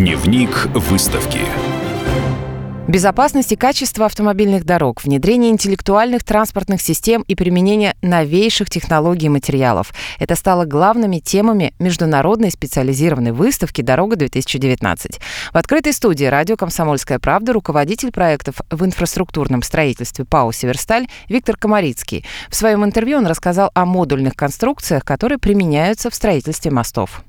Дневник выставки. Безопасность и качество автомобильных дорог, внедрение интеллектуальных транспортных систем и применение новейших технологий и материалов. Это стало главными темами международной специализированной выставки «Дорога-2019». В открытой студии радио «Комсомольская правда» руководитель проектов в инфраструктурном строительстве ПАО «Северсталь» Виктор Комарицкий. В своем интервью он рассказал о модульных конструкциях, которые применяются в строительстве мостов.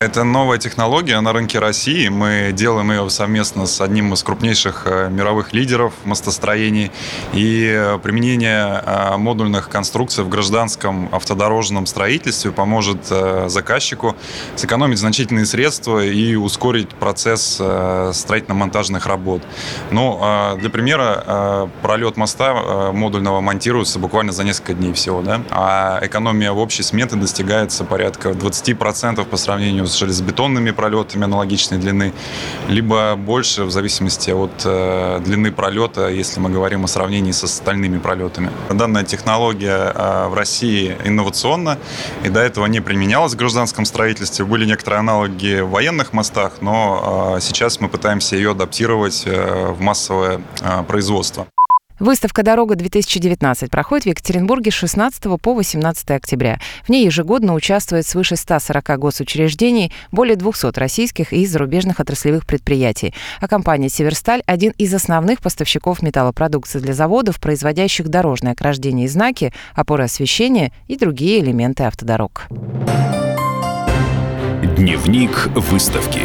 Это новая технология на рынке России. Мы делаем ее совместно с одним из крупнейших э, мировых лидеров мостостроений. И э, применение э, модульных конструкций в гражданском автодорожном строительстве поможет заказчику сэкономить значительные средства и ускорить процесс строительно-монтажных работ. Ну, для примера, пролет моста модульного монтируется буквально за несколько дней всего, да? а экономия в общей сметы достигается порядка 20% по сравнению с железобетонными пролетами аналогичной длины, либо больше в зависимости от э, длины пролета, если мы говорим о сравнении со стальными пролетами. Данная технология э, в России инновационна и до этого не применялась в гражданском строительстве. Были некоторые аналоги в военных мостах, но э, сейчас мы пытаемся ее адаптировать в массовое производство. Выставка «Дорога-2019» проходит в Екатеринбурге с 16 по 18 октября. В ней ежегодно участвует свыше 140 госучреждений, более 200 российских и зарубежных отраслевых предприятий. А компания «Северсталь» – один из основных поставщиков металлопродукции для заводов, производящих дорожное ограждение и знаки, опоры освещения и другие элементы автодорог. Дневник выставки.